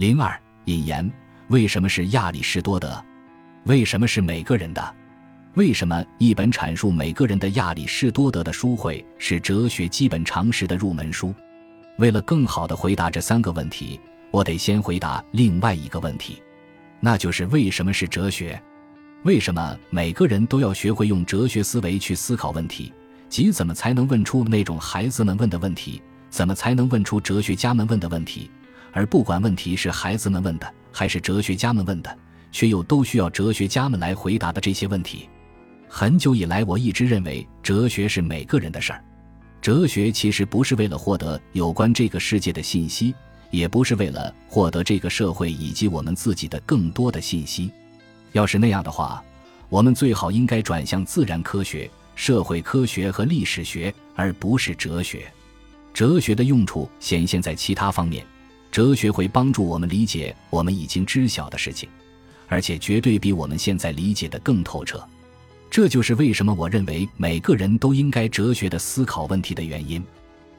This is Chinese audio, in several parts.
零二引言：为什么是亚里士多德？为什么是每个人的？为什么一本阐述每个人的亚里士多德的书会是哲学基本常识的入门书？为了更好地回答这三个问题，我得先回答另外一个问题，那就是为什么是哲学？为什么每个人都要学会用哲学思维去思考问题？即怎么才能问出那种孩子们问的问题？怎么才能问出哲学家们问的问题？而不管问题是孩子们问的还是哲学家们问的，却又都需要哲学家们来回答的这些问题。很久以来，我一直认为哲学是每个人的事儿。哲学其实不是为了获得有关这个世界的信息，也不是为了获得这个社会以及我们自己的更多的信息。要是那样的话，我们最好应该转向自然科学。社会科学和历史学，而不是哲学。哲学的用处显现在其他方面。哲学会帮助我们理解我们已经知晓的事情，而且绝对比我们现在理解的更透彻。这就是为什么我认为每个人都应该哲学的思考问题的原因。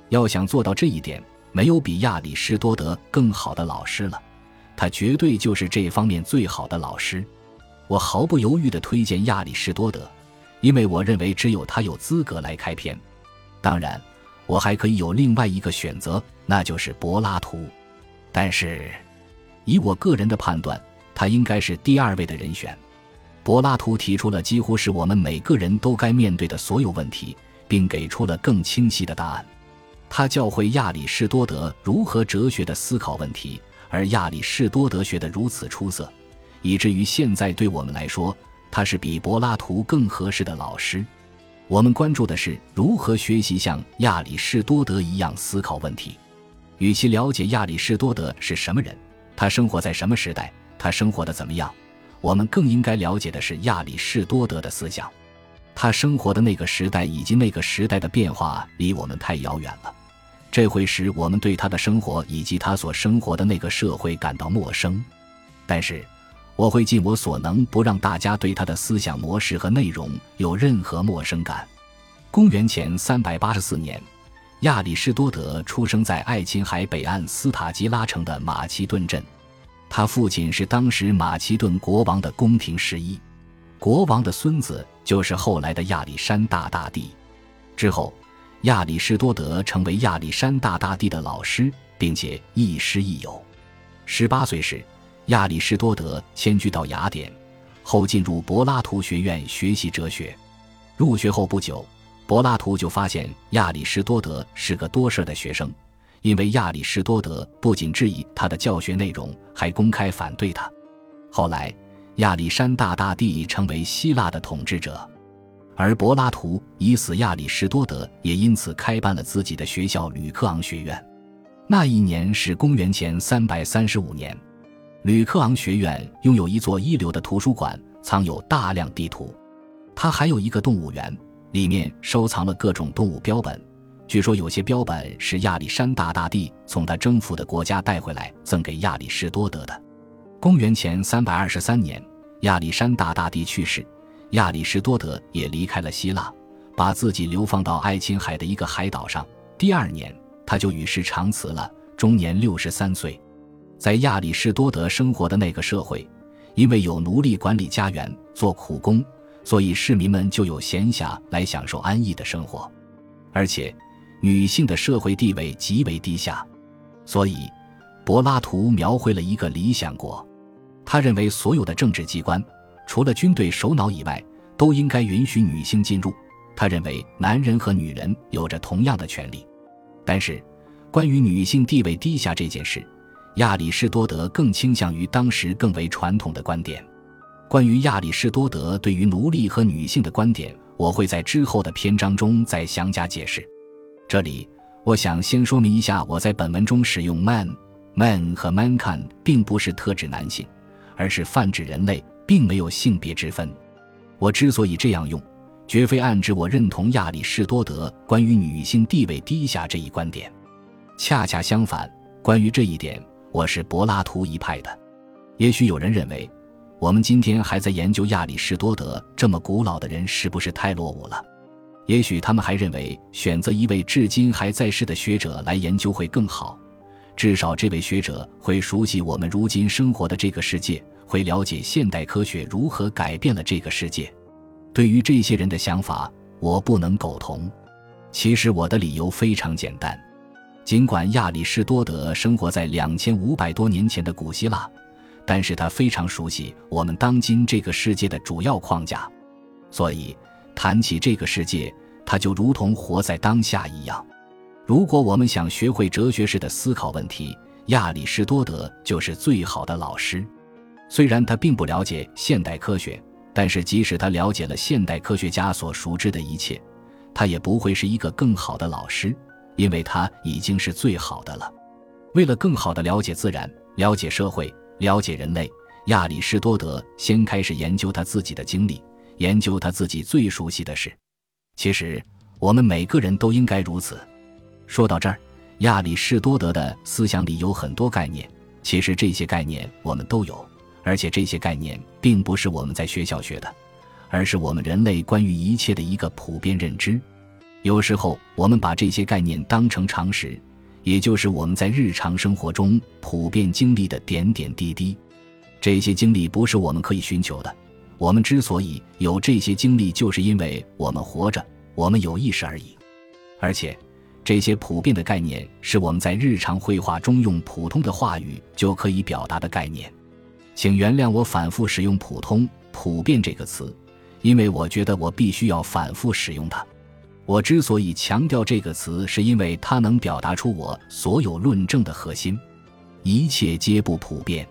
要想做到这一点，没有比亚里士多德更好的老师了。他绝对就是这方面最好的老师。我毫不犹豫地推荐亚里士多德。因为我认为只有他有资格来开篇，当然，我还可以有另外一个选择，那就是柏拉图。但是，以我个人的判断，他应该是第二位的人选。柏拉图提出了几乎是我们每个人都该面对的所有问题，并给出了更清晰的答案。他教会亚里士多德如何哲学的思考问题，而亚里士多德学得如此出色，以至于现在对我们来说。他是比柏拉图更合适的老师。我们关注的是如何学习像亚里士多德一样思考问题。与其了解亚里士多德是什么人，他生活在什么时代，他生活的怎么样，我们更应该了解的是亚里士多德的思想。他生活的那个时代以及那个时代的变化离我们太遥远了，这会使我们对他的生活以及他所生活的那个社会感到陌生。但是。我会尽我所能，不让大家对他的思想模式和内容有任何陌生感。公元前三百八十四年，亚里士多德出生在爱琴海北岸斯塔基拉城的马其顿镇。他父亲是当时马其顿国王的宫廷侍医，国王的孙子就是后来的亚历山大大帝。之后，亚里士多德成为亚历山大大帝的老师，并且亦师亦友。十八岁时。亚里士多德迁居到雅典，后进入柏拉图学院学习哲学。入学后不久，柏拉图就发现亚里士多德是个多事的学生，因为亚里士多德不仅质疑他的教学内容，还公开反对他。后来，亚历山大大帝成为希腊的统治者，而柏拉图已死，亚里士多德也因此开办了自己的学校——吕克昂学院。那一年是公元前三百三十五年。吕克昂学院拥有一座一流的图书馆，藏有大量地图。它还有一个动物园，里面收藏了各种动物标本。据说有些标本是亚历山大大帝从他征服的国家带回来赠给亚里士多德的。公元前三百二十三年，亚历山大大帝去世，亚里士多德也离开了希腊，把自己流放到爱琴海的一个海岛上。第二年，他就与世长辞了，终年六十三岁。在亚里士多德生活的那个社会，因为有奴隶管理家园、做苦工，所以市民们就有闲暇来享受安逸的生活。而且，女性的社会地位极为低下，所以柏拉图描绘了一个理想国。他认为所有的政治机关，除了军队首脑以外，都应该允许女性进入。他认为男人和女人有着同样的权利。但是，关于女性地位低下这件事，亚里士多德更倾向于当时更为传统的观点。关于亚里士多德对于奴隶和女性的观点，我会在之后的篇章中再详加解释。这里，我想先说明一下，我在本文中使用 man、man 和 mankind 并不是特指男性，而是泛指人类，并没有性别之分。我之所以这样用，绝非暗指我认同亚里士多德关于女性地位低下这一观点。恰恰相反，关于这一点。我是柏拉图一派的，也许有人认为，我们今天还在研究亚里士多德这么古老的人是不是太落伍了？也许他们还认为选择一位至今还在世的学者来研究会更好，至少这位学者会熟悉我们如今生活的这个世界，会了解现代科学如何改变了这个世界。对于这些人的想法，我不能苟同。其实我的理由非常简单：尽管亚里士多德生活在两千五百多年前的古希腊，但是他非常熟悉我们当今这个世界的主要框架，所以谈起这个世界，他就如同活在当下一样。如果我们想学会哲学式的思考问题，亚里士多德就是最好的老师。虽然他并不了解现代科学，但是即使他了解了现代科学家所熟知的一切，他也不会是一个更好的老师，因为他已经是最好的了。为了更好地了解自然、了解社会、了解人类，亚里士多德先开始研究他自己的经历，研究他自己最熟悉的事。其实，我们每个人都应该如此。说到这儿，亚里士多德的思想里有很多概念，其实这些概念我们都有，而且这些概念并不是我们在学校学的，而是我们人类关于一切的一个普遍认知。有时候我们把这些概念当成常识，也就是我们在日常生活中普遍经历的点点滴滴。这些经历不是我们可以寻求的，我们之所以有这些经历，就是因为我们活着，我们有意识而已，而且。这些普遍的概念是我们在日常绘画中用普通的话语就可以表达的概念，请原谅我反复使用“普通”“普遍”这个词，因为我觉得我必须要反复使用它。我之所以强调这个词，是因为它能表达出我所有论证的核心：一切皆不普遍。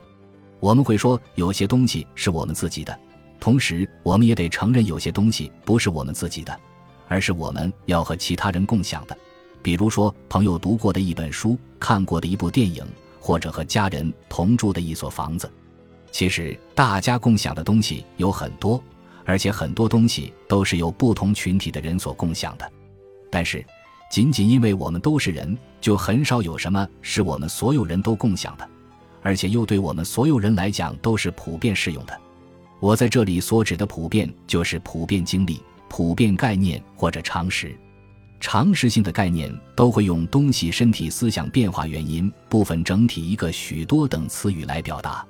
我们会说有些东西是我们自己的，同时我们也得承认有些东西不是我们自己的，而是我们要和其他人共享的。比如说，朋友读过的一本书、看过的一部电影，或者和家人同住的一所房子。其实，大家共享的东西有很多，而且很多东西都是由不同群体的人所共享的。但是，仅仅因为我们都是人，就很少有什么是我们所有人都共享的，而且又对我们所有人来讲都是普遍适用的。我在这里所指的普遍，就是普遍经历、普遍概念或者常识。常识性的概念都会用东西身体思想变化原因部分整体一个许多等词语来表达。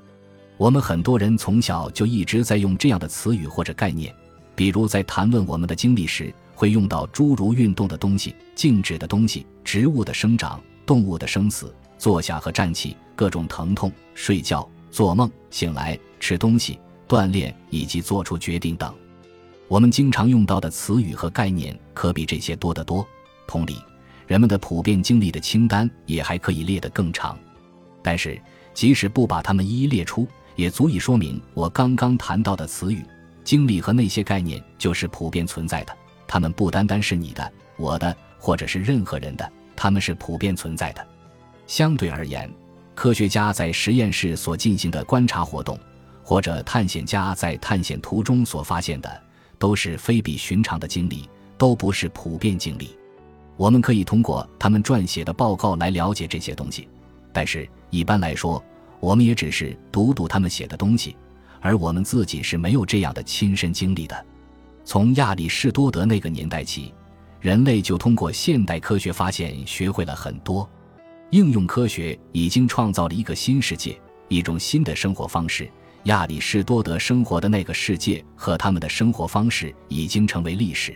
我们很多人从小就一直在用这样的词语或者概念，比如在谈论我们的经历时，会用到诸如运动的东西、静止的东西、植物的生长、动物的生死、坐下和站起、各种疼痛、睡觉、做梦、醒来、吃东西、锻炼以及做出决定等。我们经常用到的词语和概念可比这些多得多。同理，人们的普遍经历的清单也还可以列得更长。但是，即使不把它们一一列出，也足以说明我刚刚谈到的词语、经历和那些概念就是普遍存在的。它们不单单是你的、我的，或者是任何人的，它们是普遍存在的。相对而言，科学家在实验室所进行的观察活动，或者探险家在探险途中所发现的。都是非比寻常的经历，都不是普遍经历。我们可以通过他们撰写的报告来了解这些东西，但是一般来说，我们也只是读读他们写的东西，而我们自己是没有这样的亲身经历的。从亚里士多德那个年代起，人类就通过现代科学发现学会了很多，应用科学已经创造了一个新世界，一种新的生活方式。亚里士多德生活的那个世界和他们的生活方式已经成为历史。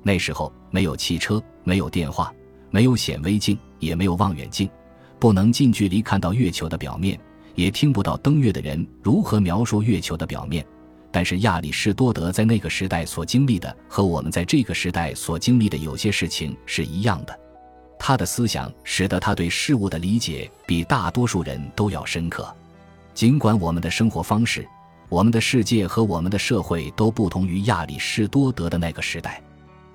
那时候没有汽车，没有电话，没有显微镜，也没有望远镜，不能近距离看到月球的表面，也听不到登月的人如何描述月球的表面。但是亚里士多德在那个时代所经历的和我们在这个时代所经历的有些事情是一样的。他的思想使得他对事物的理解比大多数人都要深刻。尽管我们的生活方式、我们的世界和我们的社会都不同于亚里士多德的那个时代，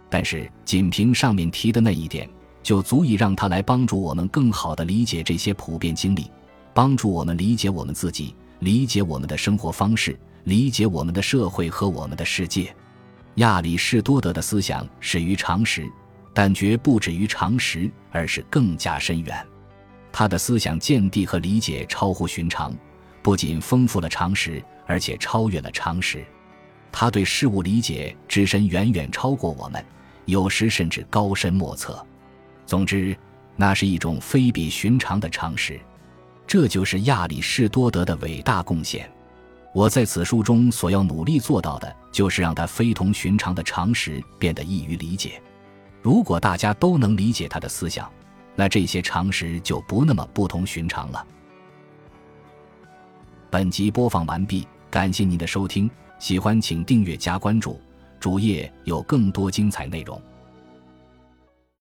但是仅凭上面提的那一点，就足以让他来帮助我们更好地理解这些普遍经历，帮助我们理解我们自己，理解我们的生活方式，理解我们的社会和我们的世界。亚里士多德的思想始于常识，但绝不止于常识，而是更加深远。他的思想见地和理解超乎寻常。不仅丰富了常识，而且超越了常识。他对事物理解之深远远超过我们，有时甚至高深莫测。总之，那是一种非比寻常的常识。这就是亚里士多德的伟大贡献。我在此书中所要努力做到的，就是让他非同寻常的常识变得易于理解。如果大家都能理解他的思想，那这些常识就不那么不同寻常了。本集播放完毕，感谢您的收听，喜欢请订阅加关注，主页有更多精彩内容。